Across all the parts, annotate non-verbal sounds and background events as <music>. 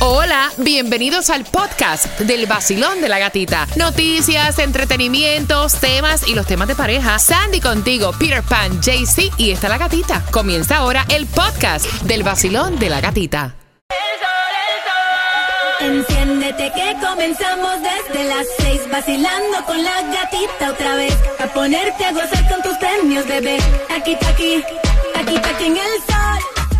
Hola, bienvenidos al podcast del vacilón de la gatita. Noticias, entretenimientos, temas y los temas de pareja. Sandy contigo, Peter Pan, JC y está la gatita. Comienza ahora el podcast del vacilón de la gatita. Enciéndete que comenzamos desde las seis vacilando con la gatita otra vez a ponerte a gozar con tus premios bebé aquí aquí aquí aquí en el sol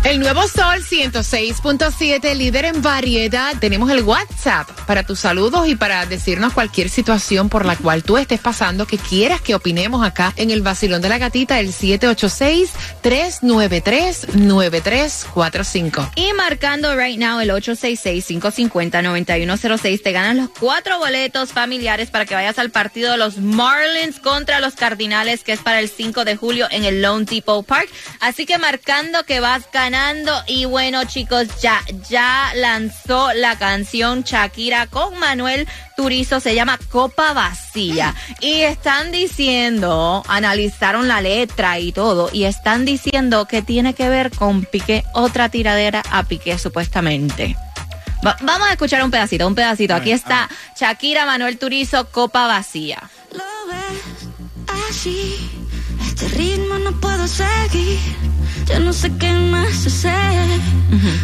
El nuevo Sol 106.7, líder en variedad. Tenemos el WhatsApp para tus saludos y para decirnos cualquier situación por la cual tú estés pasando que quieras que opinemos acá en el vacilón de la gatita, el 786-393-9345. Y marcando right now el 866-550-9106, te ganan los cuatro boletos familiares para que vayas al partido de los Marlins contra los Cardinales, que es para el 5 de julio en el Lone Depot Park. Así que marcando que vas ganando. Y bueno, chicos, ya, ya lanzó la canción Shakira con Manuel Turizo, se llama Copa Vacía. Y están diciendo, analizaron la letra y todo, y están diciendo que tiene que ver con Piqué, otra tiradera a Piqué supuestamente. Va- vamos a escuchar un pedacito, un pedacito. Aquí está Shakira, Manuel Turizo, Copa Vacía. Este ritmo no puedo seguir. Ya no sé qué más hacer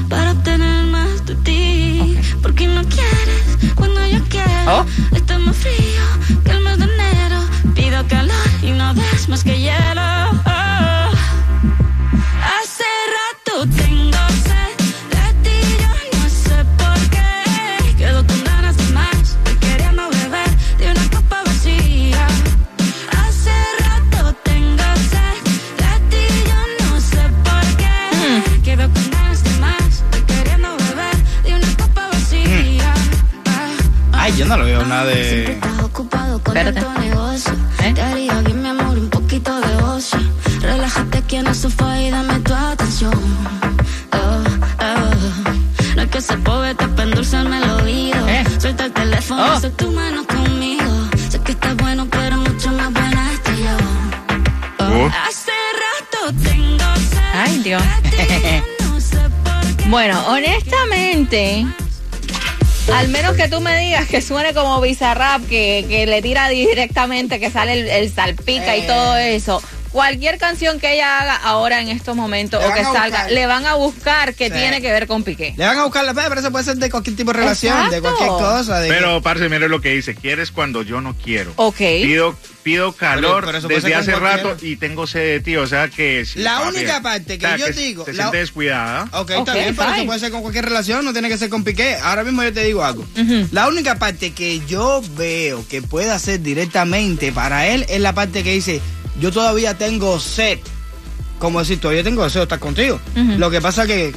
para obtener más de ti. Porque no quieres cuando yo quiero. Oh. está más frío que el mes de enero. Pido calor y no ves más que hielo Bueno, honestamente, al menos que tú me digas que suene como Bizarrap, que, que le tira directamente, que sale el, el salpica y todo eso. Cualquier canción que ella haga ahora en estos momentos Le o que salga, buscar. le van a buscar que Sí. tiene que ver con Piqué. Le van a buscar la fe, pero eso puede ser de cualquier tipo de relación, de cualquier cosa. De Pero, parce, mire lo que dice. Quieres cuando yo no quiero. Ok. Pido, pido calor Pero- desde ser hace rato y tengo sed de ti. O sea que... sí, La papi, única parte que o sea, yo digo, Se la- siente descuidada. Ok, Ok, está bien, pero eso puede ser con cualquier relación, no tiene que ser con Piqué. Ahora mismo yo te digo algo. La única parte que yo veo que puede hacer directamente para él es la parte que dice, yo todavía tengo sed. Como decir, todavía tengo deseo de estar contigo. Lo que pasa que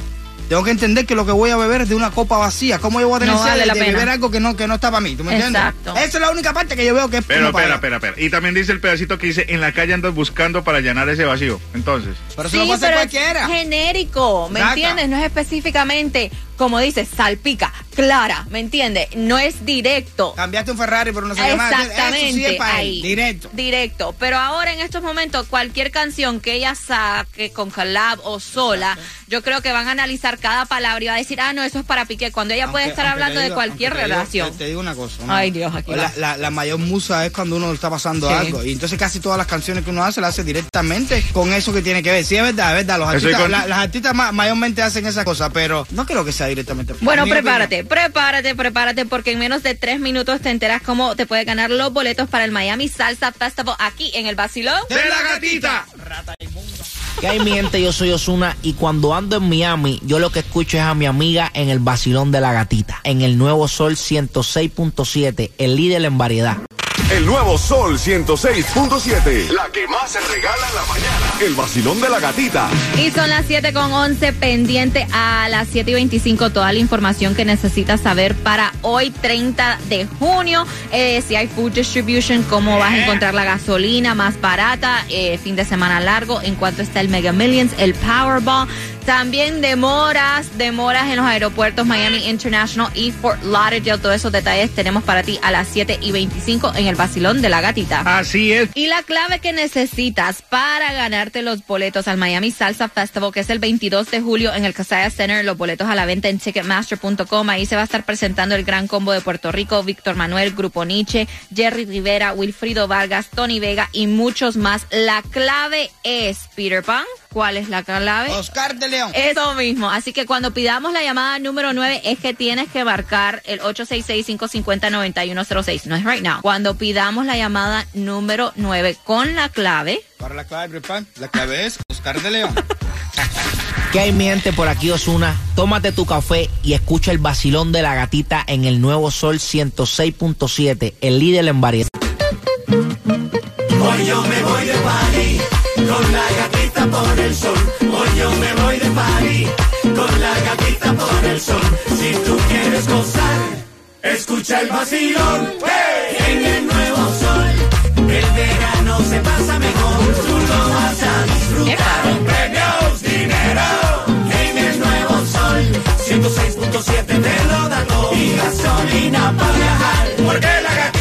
tengo que entender que lo que voy a beber es de una copa vacía. ¿Cómo yo voy a tener No sed vale de, beber algo que no, que no está para mí? ¿Tú me entiendes? Exacto. Esa es la única parte que yo veo que es Pero, espera, espera, espera. Y también dice el pedacito que dice, en la calle andas buscando para llenar ese vacío. Entonces... Pero eso lo puede hacer cualquiera. es genérico, ¿me entiendes? No es específicamente, como dices, salpica, clara, ¿me entiendes? No es directo. Cambiaste un Ferrari por una se llama. Eso Exactamente, sí es para él, ahí. directo. Directo. Pero ahora en estos momentos, cualquier canción que ella saque con collab o sola, yo creo que van a analizar cada palabra y va a decir, ah, no, eso es para Piqué. Cuando ella puede estar hablando de cualquier aunque te digo- relación. te, te digo una cosa. ¿no? Ay, Dios, aquí la, va. la, la mayor musa es cuando uno está pasando Sí. algo. Y entonces casi todas las canciones que uno hace las hace directamente con eso que tiene que ver. Sí, es verdad, es verdad. Los artistas, con- la- las artistas ma- mayormente hacen esas cosas, pero no creo que sea directamente. Bueno, prepárate, prepárate, prepárate, porque en menos de tres minutos te enteras cómo te puedes ganar los boletos para el Miami Salsa Festival aquí en el Basilón. ¡De la gatita! Que hay mi gente, yo soy Osuna y cuando ando en Miami, yo lo que escucho es a mi amiga en el vacilón de la gatita, en el nuevo Sol 106.7, el líder en variedad. El nuevo Sol 106.7. La que más se regala en la mañana. El vacilón de la gatita. Y son las 7 con 11 pendiente a las 7 y 25 toda la información que necesitas saber para hoy 30 de junio. Eh, si hay food distribution, cómo vas a encontrar la gasolina más barata, eh, fin de semana largo, en cuanto está el Mega Millions, el Powerball. También demoras, demoras en los aeropuertos Miami International y Fort Lauderdale. Todos esos detalles tenemos para ti a las 7 y 25 en el Basilón de la Gatita. Así es. Y la clave que necesitas para ganarte los boletos al Miami Salsa Festival, que es el 22 de julio en el Casaya Center, los boletos a la venta en ticketmaster.com. Ahí se va a estar presentando el gran combo de Puerto Rico, Víctor Manuel, Grupo Nietzsche, Jerry Rivera, Wilfrido Vargas, Tony Vega y muchos más. La clave es, Peter Pan, ¿cuál es la clave? Oscar de León. Eso mismo. Así que cuando pidamos la llamada número 9 es que tienes que marcar el 866-550-9106. No es right now. Cuando pidamos la llamada número 9 con la clave. Para la clave, Prepan, la clave es Oscar de León. <laughs> ¿Qué hay mi gente por aquí Osuna? Tómate tu café y escucha el vacilón de la gatita en el nuevo Sol 106.7, el líder en variedad. Hoy yo me voy de party con la gatita por el sol. Hoy yo me voy de party con la gatita por el sol. Si tú quieres gozar, escucha el vacilón. En el nuevo sol, el verano se pasa mejor. Tú lo vas a disfrutar. Con premios, dinero. En el nuevo sol, 106.7 te lo da todo. Y gasolina para viajar. Porque la gatita.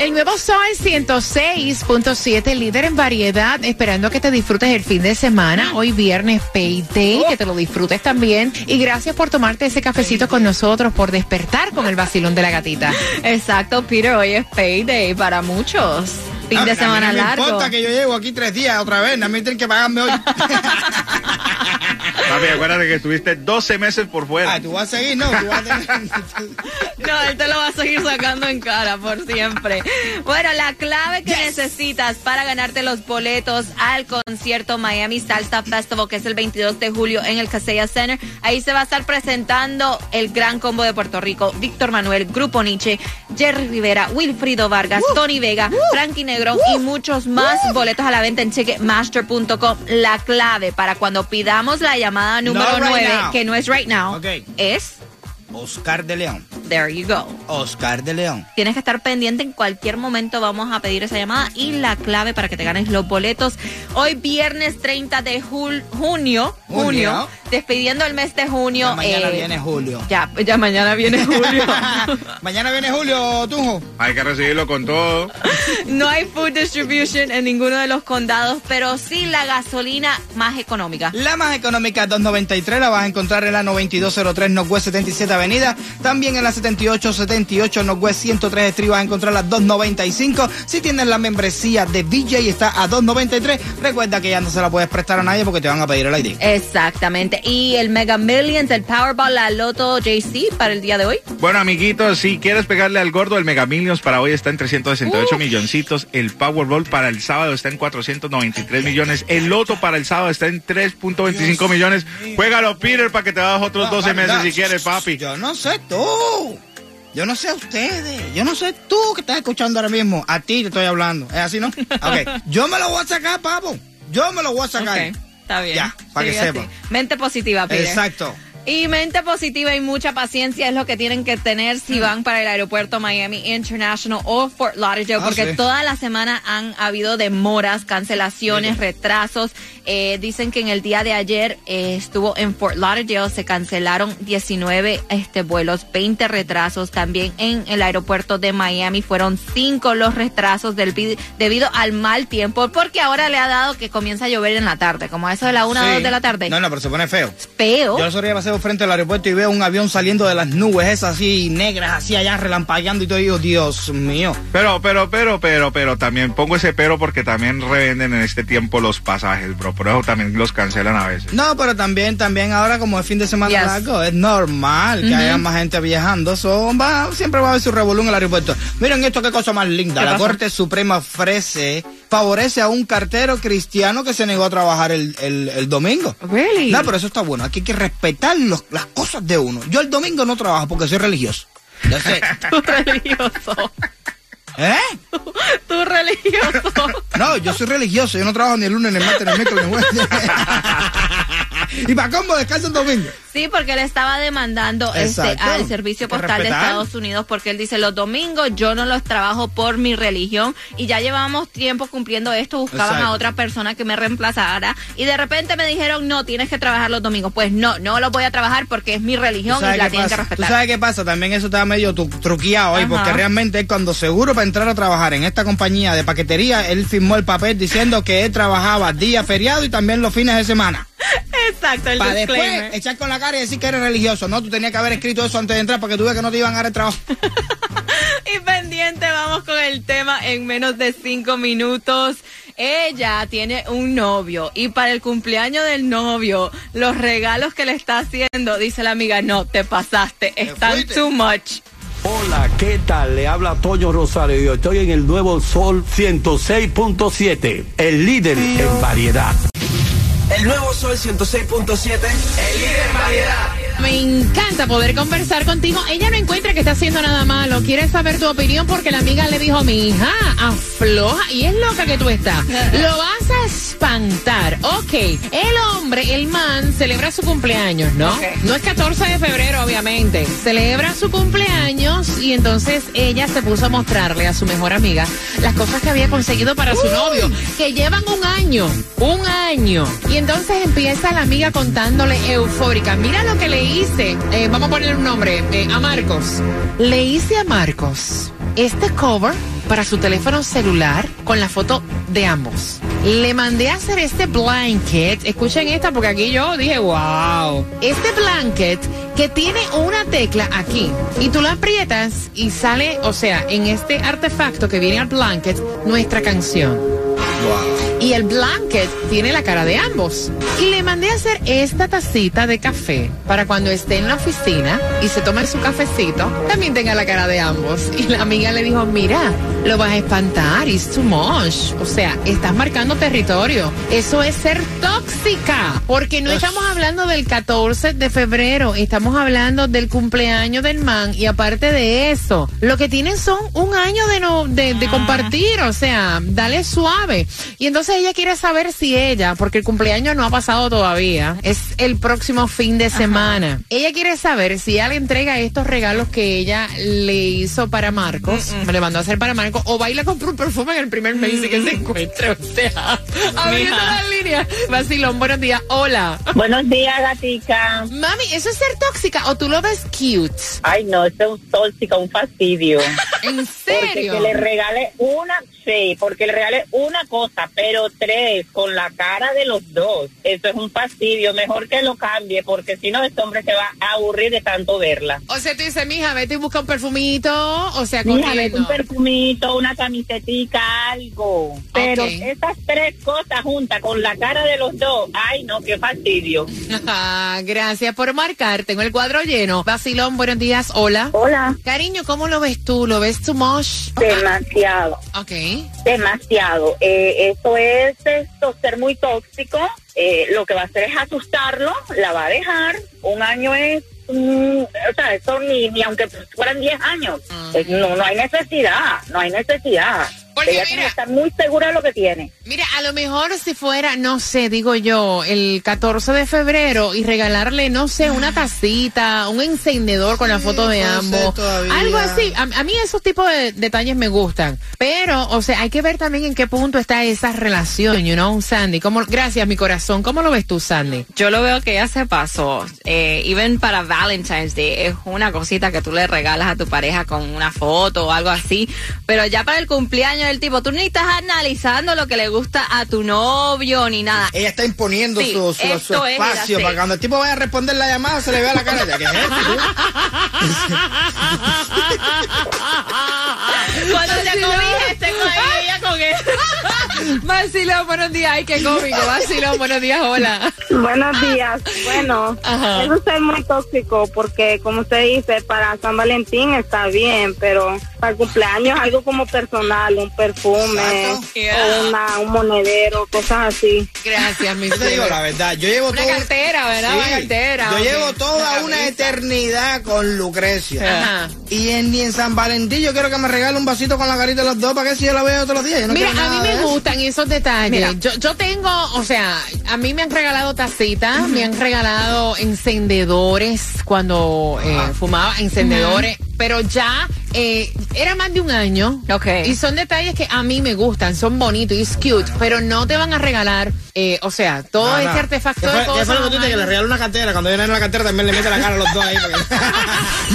El nuevo Sol 106.7, líder en variedad, esperando que te disfrutes el fin de semana. Hoy viernes Payday, que te lo disfrutes también. Y gracias por tomarte ese cafecito con nosotros, por despertar con el vacilón de la gatita. Exacto, Peter. Hoy es payday para muchos. Fin A- de a mí semana no largo. importa que yo llevo aquí tres días otra vez, a mí tienen que pagarme hoy. <laughs> Papi, acuérdate que estuviste 12 meses por fuera. ah, tú vas a seguir, no, tú vas a tener... <laughs> No, él te lo va a seguir sacando en cara por siempre. Bueno, la clave que necesitas para ganarte los boletos al concierto Miami Salsa Festival, que es el 22 de julio en el Casella Center, ahí se va a estar presentando el gran combo de Puerto Rico, Víctor Manuel, Grupo Nietzsche, Jerry Rivera, Wilfrido Vargas, Tony Vega, Frankie Negrón y muchos más boletos a la venta en Ticketmaster.com. La clave para cuando pidamos la llamada número right 9, now. que no es right now, Ok. es Oscar de León. There you go. Oscar de León. Tienes que estar pendiente en cualquier momento. Vamos a pedir esa llamada y la clave para que te ganes los boletos. Hoy viernes 30 de jul- junio, junio, Junio. despidiendo el mes de junio. Ya mañana eh, viene Julio. Ya, ya mañana viene <laughs> julio. <laughs> mañana viene Julio, Tunjo. Hay que recibirlo con todo. <laughs> no hay food distribution en ninguno de los condados, pero sí la gasolina más económica. La más económica 293 la vas a encontrar en la 9203 Northwest 77 Avenida. También en la 7878 Northwest 103 Street vas a encontrar la 295. Si tienes la membresía de VJ está a 293. Recuerda que ya no se la puedes prestar a nadie porque te van a pedir el ID. Exactamente. Y el Mega Millions, el Powerball, la Loto JC para el día de hoy. Bueno, amiguitos, si quieres pegarle al gordo, el Mega Millions para hoy está en 368 milloncitos. El Powerball para el sábado está en 493 millones. El Loto para el sábado está en 3.25 millones. Juégalo, Peter, para que te das otros 12 meses si quieres, papi. Yo no sé tú. Yo no sé a ustedes. Yo no sé tú que estás escuchando ahora mismo. A ti te estoy hablando. ¿Es así, no? <laughs> Ok. Yo me lo voy a sacar, papo. Yo me lo voy a sacar. Ok, está bien. Ya, para que sepan. Mente positiva, Peter. Exacto. Y mente positiva y mucha paciencia es lo que tienen que tener si van para el aeropuerto Miami International o Fort Lauderdale, Ah, porque sí. toda la semana han habido demoras, cancelaciones, retrasos. Eh, dicen que en el día de ayer eh, estuvo en Fort Lauderdale, se cancelaron 19 este, vuelos, 20 retrasos. También en el aeropuerto de Miami fueron 5 los retrasos del, debido al mal tiempo, porque ahora le ha dado que comienza a llover en la tarde, como a eso de la 1 o Sí. 2 de la tarde. No, no, pero se pone feo. Feo. Yo el frente al aeropuerto y veo un avión saliendo de las nubes esas así negras, así allá relampagueando y todo. Y digo, Dios mío. Pero, pero, pero, pero, pero, también pongo ese pero porque también revenden en este tiempo los pasajes, bro. Por eso también los cancelan a veces. No, pero también, también ahora como es fin de semana Yes. largo, es normal que haya más gente viajando. So, va, siempre va a haber su revolú en el aeropuerto. Miren esto, qué cosa más linda. ¿Qué La? Corte Suprema ofrece, favorece a un cartero cristiano que se negó a trabajar el, el, el domingo. Really? No, pero eso está bueno. Aquí hay que respetar los- las cosas de uno. Yo el domingo no trabajo porque soy religioso. That's <laughs> it. religioso. ¿Eh? <laughs> Tú religioso. <laughs> No, yo soy religioso, yo no trabajo ni el lunes, ni el martes, ni el miércoles, ni el jueves. <laughs> y para cómo descanso el domingo. Sí, porque él estaba demandando este, al Servicio Postal de respetar. Estados Unidos porque él dice, los domingos yo no los trabajo por mi religión y ya llevábamos tiempo cumpliendo esto, buscaban Exacto. a otra persona que me reemplazara y de repente me dijeron, no, tienes que trabajar los domingos. Pues no, no los voy a trabajar porque es mi religión ¿Tú y la tienen que pasa? ¿Tú respetar. sabes qué pasa? También eso estaba medio tu- truqueado hoy, porque realmente él cuando seguro para entrar a trabajar en esta compañía de paquetería, él firmó el papel diciendo que él trabajaba día feriado y también los fines de semana. Exacto, el Para después echar con la cara y decir que eres religioso. No, tú tenías que haber escrito eso antes de entrar para que tú veas que no te iban a dar el trabajo. <laughs> Y pendiente, vamos con el tema en menos de cinco minutos. Ella tiene un novio y para el cumpleaños del novio, los regalos que le está haciendo, dice la amiga, no, te pasaste, están too much. Hola, ¿qué tal? Le habla Toño Rosario yo estoy en el nuevo Sol 106.7, el líder en variedad. El nuevo Sol 106.7, el líder en variedad. Me encanta poder conversar contigo. Ella no encuentra que está haciendo nada malo. Quiere saber tu opinión porque la amiga le dijo, mi hija, afloja. Y es loca que tú estás. <laughs> Lo vas a espantar. Ok. El hombre, el man, celebra su cumpleaños, ¿no? No es 14 de febrero, obviamente. Celebra su cumpleaños y entonces ella se puso a mostrarle a su mejor amiga las cosas que había conseguido para su novio, que llevan un año, un año. Y entonces empieza la amiga contándole eufórica, mira lo que le hice, Eh, vamos a ponerle un nombre, eh, a Marcos. Le hice a Marcos este cover para su teléfono celular con la foto de ambos. Le mandé a hacer este blanket. Escuchen esta porque aquí yo dije, wow. Este blanket que tiene una tecla aquí y tú la aprietas y sale, o sea, en este artefacto que viene al blanket, nuestra canción. Y el blanket tiene la cara de ambos. Y le mandé a hacer esta tacita de café para cuando esté en la oficina y se tome su cafecito, también tenga la cara de ambos. Y la amiga le dijo, mira, lo vas a espantar, it's too much. O sea, estás marcando territorio. Eso es ser tóxica. Porque no estamos hablando del 14 de febrero, estamos hablando del cumpleaños del man. Y aparte de eso, lo que tienen son un año de, no, de, de compartir. O sea, dale suave. Y entonces ella quiere saber si ella, porque el cumpleaños no ha pasado todavía, es el próximo fin de semana. Ella quiere saber si ella le entrega estos regalos que ella le hizo para Marcos, me le mandó a hacer para Marcos, o va y le un perfume en el primer mes y que se encuentre. O sea, abriendo la línea. Vacilón, buenos días. Hola. Buenos días, gatica. Mami, ¿eso es ser tóxica o tú lo ves cute? Ay, no, esto es un tóxico, un fastidio. <laughs> ¿En Porque serio? que le regale una, sí, porque le regale una cosa, pero tres, con la cara de los dos. Eso es un fastidio. Mejor que lo cambie, porque si no, este hombre se va a aburrir de tanto verla. O sea, tú dices, mija, vete y busca un perfumito, o sea, Mira, vete corriendo. un perfumito, una camisetica, algo. Pero Ok. esas tres cosas juntas con la cara de los dos, ay, no, qué fastidio. <laughs> Ah, Gracias por marcar. Tengo el cuadro lleno. Vacilón, buenos días. Hola. Hola. Cariño, ¿cómo lo ves tú? ¿Lo ves too much? Demasiado. Ok. demasiado. Eh, eso es esto, ser muy tóxico. Eh, lo que va a hacer es asustarlo, la va a dejar. Un año es, mm, o sea, eso ni, ni aunque fueran 10 años. Eh, no, no hay necesidad, no hay necesidad. Porque Ella mira- estar muy segura de lo que tiene. Mira, a lo mejor si fuera, no sé, digo yo, el 14 de febrero y regalarle, no sé, una tacita, un encendedor con la foto de ambos, algo así. A, a mí esos tipos de detalles me gustan. Pero, o sea, hay que ver también en qué punto está esa relación, you know, Sandy. ¿Cómo, gracias, mi corazón. ¿Cómo lo ves tú, Sandy? Yo lo veo que ya se pasó. Eh, even para Valentine's Day es una cosita que tú le regalas a tu pareja con una foto o algo así. Pero ya para el cumpleaños del tipo, tú ni estás analizando lo que le gusta a tu novio ni nada. Ella está imponiendo Sí, su, su- su esto es espacio así. para que cuando el tipo vaya a responder la llamada se le vea la cara de que es esto, tú? <laughs> Cuando te cobijas, te con ella con él. <laughs> Vacilón, buenos días. Ay, qué cómico. Vacilón, buenos días. Hola. Buenos días. Bueno, Ajá. eso es muy tóxico porque, como usted dice, para San Valentín está bien, pero para el cumpleaños algo como personal, un perfume, o una, un monedero, cosas así. Gracias, mi Yo te digo la verdad, yo llevo Una todo- cartera, ¿verdad? Sí. Una cartera. Yo llevo toda Una eternidad con Lucrecia. Ajá. Y en, y en San Valentín yo quiero que me regale un vasito con la carita de los dos para que si yo la veo todos los días. Yo no Mira, a mí me gustan esos detalles. Yo, yo tengo, o sea, a mí me han regalado tacitas, me han regalado encendedores cuando eh, fumaba, encendedores, pero ya eh, era más de un año. Ok. Y son detalles que a mí me gustan, son bonitos y es cute, pero no te van a regalar, eh, o sea, todo este artefacto ¿Qué de fue, cosas. ¿Qué fue lo que tú dices? Que le mamá. regalo una cartera. Cuando viene en la cartera también le mete la cara a los dos ahí. porque- <laughs> <laughs>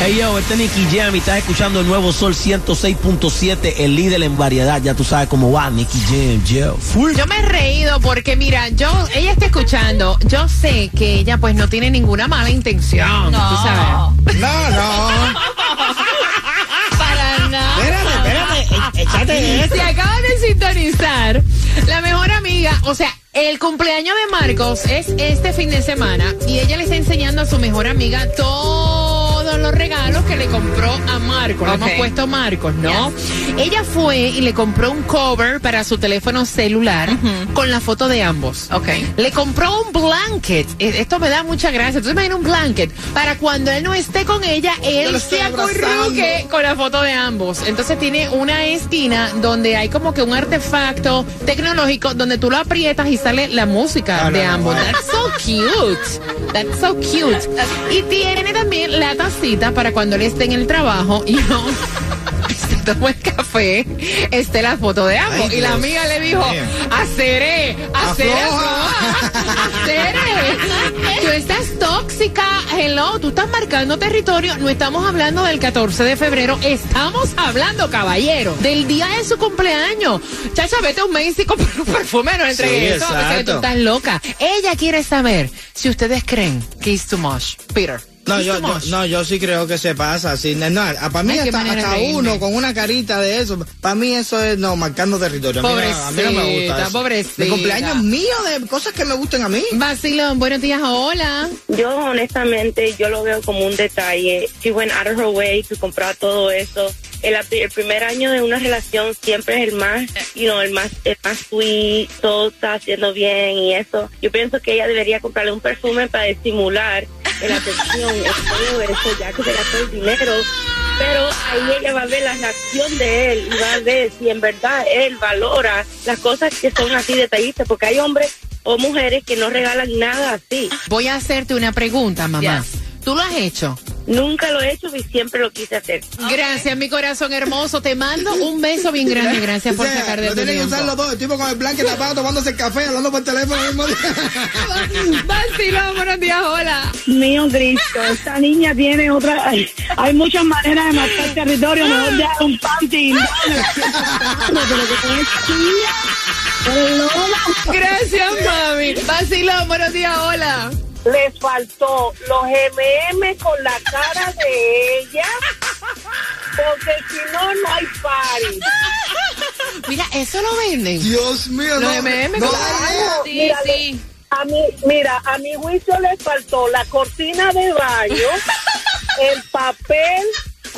Hey yo, este es Nicky Jam y estás escuchando el nuevo Sol 106.7, el líder en variedad. Ya tú sabes cómo va, Nicky Jam, yo. Fui. Yo me he reído porque mira, yo, ella está escuchando, yo sé que ella pues no tiene ninguna mala intención, tú sabes. No, no. <laughs> Para nada. Espérate, espérate. Échate eso. Si acaban de sintonizar, la mejor amiga, o sea, el cumpleaños de Marcos es este fin de semana y ella le está enseñando a su mejor amiga todos los regalos que le compró a Marcos. Le hemos puesto Marcos, ¿no? Ella fue y le compró un cover para su teléfono celular con la foto de ambos. Ok. Le compró un blanket. Eh, Esto me da mucha gracia. Entonces imagina un blanket para cuando él no esté con ella, él se acurruque con la foto de ambos. Entonces tiene una esquina donde hay como que un artefacto tecnológico donde tú lo aprietas y sale la música No, de no, ambos. no. That's so cute. That's so cute. <laughs> Y tiene también la para cuando él esté en el trabajo y no se toma el café, esté la foto de ambos. Ay, y la amiga le dijo, haceré, haceré, haceré. Tú estás tóxica, hello, tú estás marcando territorio. No estamos hablando del 14 de febrero, estamos hablando, caballero, del día de su cumpleaños. Chacha, vete a un y compra un perfume, no entregues Sí, eso, que tú estás loca. Ella quiere saber si ustedes creen que es too much. Peter. No yo, no, yo sí creo que se pasa. Sí, no, no, para mí hasta, hasta de uno con una carita de eso. Para mí eso es no marcando territorio. A mí, no- a mí no me gusta. Pobrecita, eso. pobrecita. Mi cumpleaños mío de cosas que me gusten a mí. Vacilón, buenos días, hola. Yo honestamente, yo lo veo como un detalle. She went out of her way to comprar todo eso. El, el primer año de una relación siempre es el más, you know, el más, el más sweet, todo está haciendo bien y eso. Yo pienso que ella debería comprarle un perfume para estimular la atención, el todo eso, ya que se gastó el dinero. Pero ahí ella va a ver la reacción de él y va a ver si en verdad él valora las cosas que son así detallistas, porque hay hombres o mujeres que no regalan nada así. Voy a hacerte una pregunta, mamá. Yes. ¿Tú lo has hecho? Nunca lo he hecho y siempre lo quise hacer. Gracias, mi corazón hermoso. Te mando un beso bien grande. <laughs> Gracias por O sea, sacar de lo tu tienen que usar los dos. El tipo con el blanque tapado tomándose el café, hablando por teléfono. <laughs> Vacilón, buenos días, hola. Mío Cristo, esta niña tiene otra. Hay, hay muchas maneras de marcar territorio. Mejor de un panty. No, niña. Perdona. Gracias, mami. Vacilón, buenos días, hola. Les faltó los MM con la cara de ella. Porque si no, no hay party. Mira, eso lo venden. Dios mío, Los no. M&M no, con- no. Sí, Mira, sí. A mí, mira, a mi juicio le faltó la cortina de baño, el papel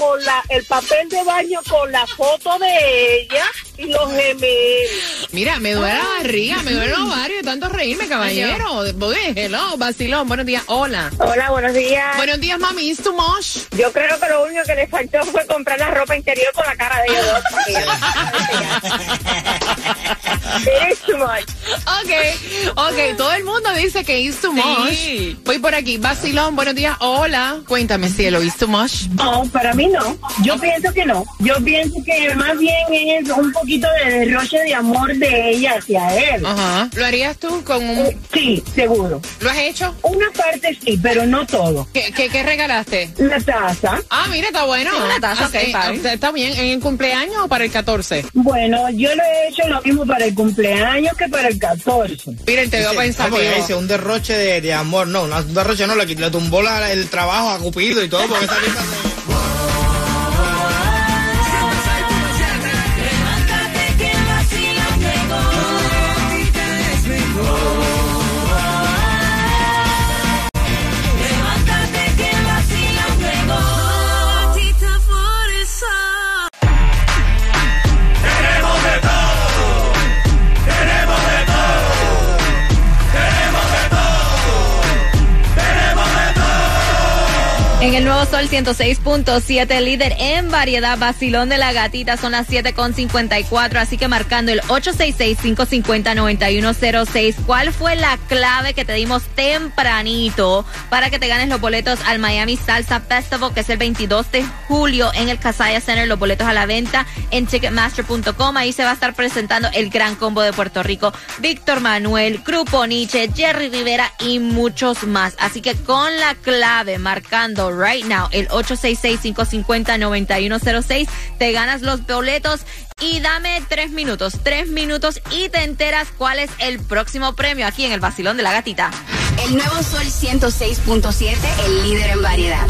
con la, el papel de baño con la foto de ella y los gemelos. Mira, me duele la barriga, me duele los ovarios de tanto reírme, caballero. Voy, hello, vacilón, buenos días, hola. Hola, buenos días. Buenos días, mami. ¿Is too much? Yo creo que lo único que le faltó fue comprar la ropa interior con la cara de ellos dos. <laughs> It is too much. Ok, ok, todo el mundo dice que is too much. Voy por aquí, vacilón, buenos días, hola. Cuéntame, cielo, is too much. No, para mí no. Yo pienso que no. Yo pienso que más bien es un poquito de derroche de amor de ella hacia él. Ajá. ¿Lo harías tú con un...? Eh, Sí, seguro. ¿Lo has hecho? Una parte sí, pero no todo. ¿Qué, qué, qué regalaste? La taza. Ah, mira, está bueno. Sí, una taza, Ok, ok, fine. Está bien. ¿En el cumpleaños o para el 14? Bueno, yo lo he hecho lo mismo para el cumpleaños que para el 14. Miren, te veo pensativo. porque ese, un derroche de, de amor, no, no, un derroche no, le, le tumbó la- el trabajo a Cupido y todo, porque esa nuevo Sol 106.7, líder en variedad, vacilón de la gatita, son las 7.54, así que marcando el 866-550-9106. ¿Cuál fue la clave que te dimos tempranito para que te ganes los boletos al Miami Salsa Festival, que es el 22 de julio en el Casaya Center? Los boletos a la venta en ticketmaster.com. Ahí se va a estar presentando el gran combo de Puerto Rico, Víctor Manuel, Grupo Nietzsche, Jerry Rivera y muchos más. Así que con la clave marcando right el 866-550-9106, te ganas los boletos y dame tres minutos, tres minutos y te enteras cuál es el próximo premio aquí en el Basilón de la Gatita. El nuevo Sol 106.7, el líder en variedad.